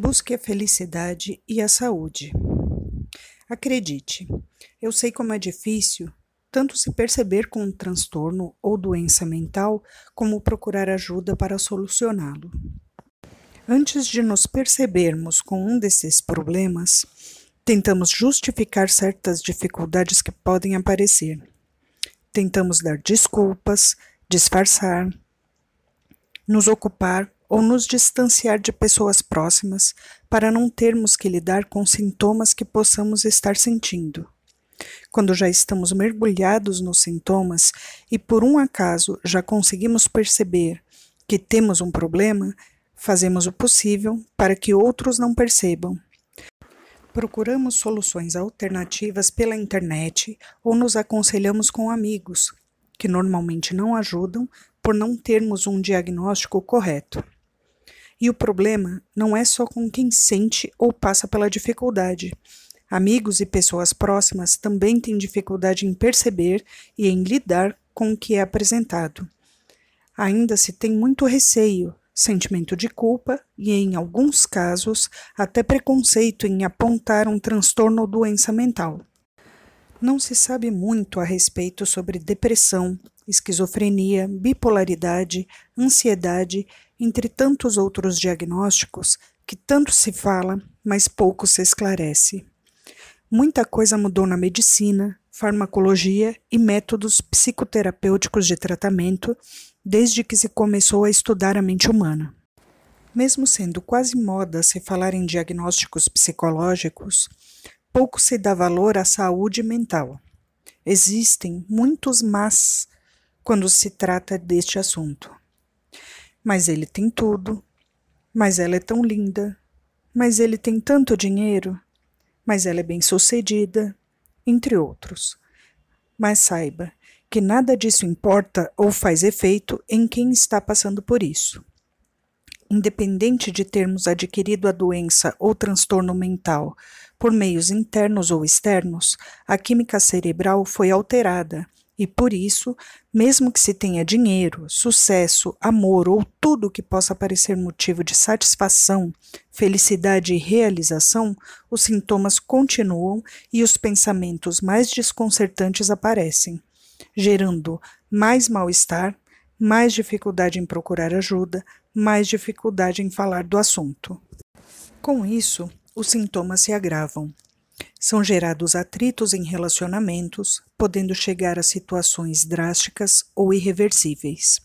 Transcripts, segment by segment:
Busque a felicidade e a saúde. Acredite, eu sei como é difícil tanto se perceber com um transtorno ou doença mental, como procurar ajuda para solucioná-lo. Antes de nos percebermos com um desses problemas, tentamos justificar certas dificuldades que podem aparecer. Tentamos dar desculpas, disfarçar, nos ocupar ou nos distanciar de pessoas próximas para não termos que lidar com sintomas que possamos estar sentindo. Quando já estamos mergulhados nos sintomas e por um acaso já conseguimos perceber que temos um problema, fazemos o possível para que outros não percebam. Procuramos soluções alternativas pela internet ou nos aconselhamos com amigos, que normalmente não ajudam por não termos um diagnóstico correto. E o problema não é só com quem sente ou passa pela dificuldade. Amigos e pessoas próximas também têm dificuldade em perceber e em lidar com o que é apresentado. Ainda se tem muito receio, sentimento de culpa e, em alguns casos, até preconceito em apontar um transtorno ou doença mental. Não se sabe muito a respeito sobre depressão, esquizofrenia, bipolaridade, ansiedade entre tantos outros diagnósticos que tanto se fala, mas pouco se esclarece. Muita coisa mudou na medicina, farmacologia e métodos psicoterapêuticos de tratamento desde que se começou a estudar a mente humana. Mesmo sendo quase moda se falar em diagnósticos psicológicos, pouco se dá valor à saúde mental. Existem muitos mas quando se trata deste assunto. Mas ele tem tudo. Mas ela é tão linda. Mas ele tem tanto dinheiro. Mas ela é bem-sucedida, entre outros. Mas saiba que nada disso importa ou faz efeito em quem está passando por isso. Independente de termos adquirido a doença ou transtorno mental por meios internos ou externos, a química cerebral foi alterada e por isso, mesmo que se tenha dinheiro, sucesso, amor ou tudo que possa parecer motivo de satisfação, felicidade e realização, os sintomas continuam e os pensamentos mais desconcertantes aparecem, gerando mais mal-estar, mais dificuldade em procurar ajuda, mais dificuldade em falar do assunto. Com isso, os sintomas se agravam. São gerados atritos em relacionamentos, podendo chegar a situações drásticas ou irreversíveis.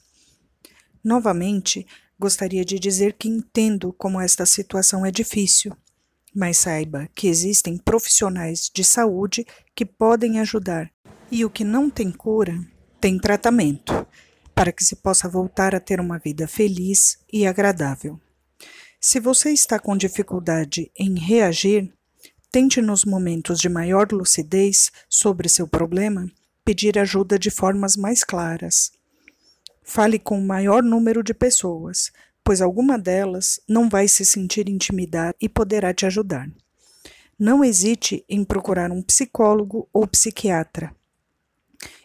Novamente, gostaria de dizer que entendo como esta situação é difícil, mas saiba que existem profissionais de saúde que podem ajudar e o que não tem cura tem tratamento, para que se possa voltar a ter uma vida feliz e agradável. Se você está com dificuldade em reagir, Tente, nos momentos de maior lucidez sobre seu problema, pedir ajuda de formas mais claras. Fale com o maior número de pessoas, pois alguma delas não vai se sentir intimidada e poderá te ajudar. Não hesite em procurar um psicólogo ou psiquiatra.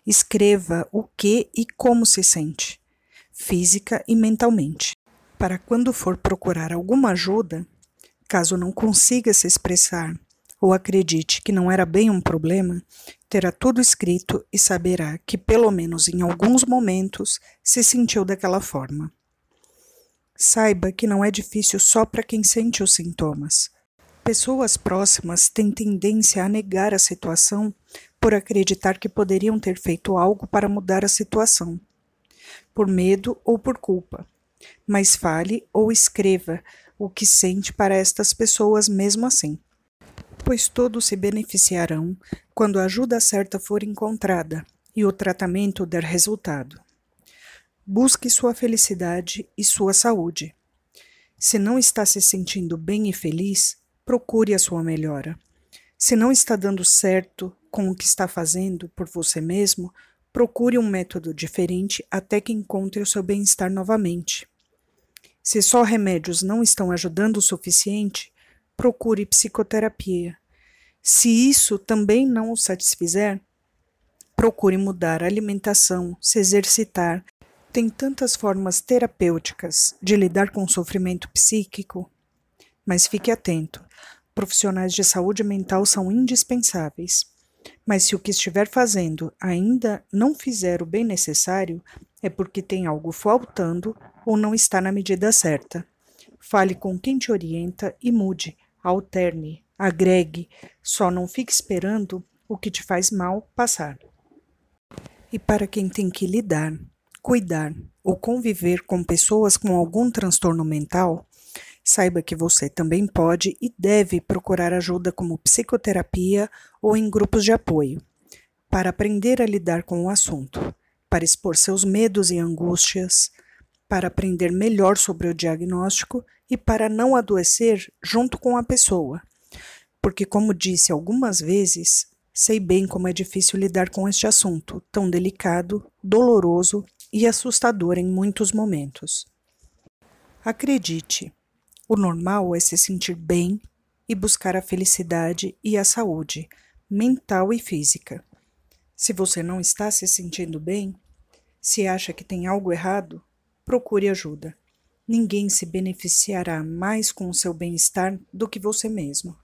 Escreva o que e como se sente, física e mentalmente, para quando for procurar alguma ajuda, caso não consiga se expressar ou acredite que não era bem um problema, terá tudo escrito e saberá que, pelo menos em alguns momentos, se sentiu daquela forma. Saiba que não é difícil só para quem sente os sintomas. Pessoas próximas têm tendência a negar a situação por acreditar que poderiam ter feito algo para mudar a situação, por medo ou por culpa. Mas fale ou escreva o que sente para estas pessoas mesmo assim pois todos se beneficiarão quando a ajuda certa for encontrada e o tratamento der resultado. Busque sua felicidade e sua saúde. Se não está se sentindo bem e feliz, procure a sua melhora. Se não está dando certo com o que está fazendo por você mesmo, procure um método diferente até que encontre o seu bem-estar novamente. Se só remédios não estão ajudando o suficiente, procure psicoterapia. Se isso também não o satisfizer, procure mudar a alimentação, se exercitar. Tem tantas formas terapêuticas de lidar com o sofrimento psíquico. mas fique atento: profissionais de saúde mental são indispensáveis. Mas se o que estiver fazendo ainda não fizer o bem necessário, é porque tem algo faltando ou não está na medida certa. Fale com quem te orienta e mude, alterne, agregue, só não fique esperando o que te faz mal passar. E para quem tem que lidar, cuidar ou conviver com pessoas com algum transtorno mental, saiba que você também pode e deve procurar ajuda como psicoterapia ou em grupos de apoio, para aprender a lidar com o assunto, para expor seus medos e angústias, para aprender melhor sobre o diagnóstico e para não adoecer junto com a pessoa. Porque, como disse algumas vezes, sei bem como é difícil lidar com este assunto, tão delicado, doloroso e assustador em muitos momentos. Acredite, o normal é se sentir bem e buscar a felicidade e a saúde mental e física. Se você não está se sentindo bem, se acha que tem algo errado, procure ajuda. Ninguém se beneficiará mais com o seu bem-estar do que você mesmo.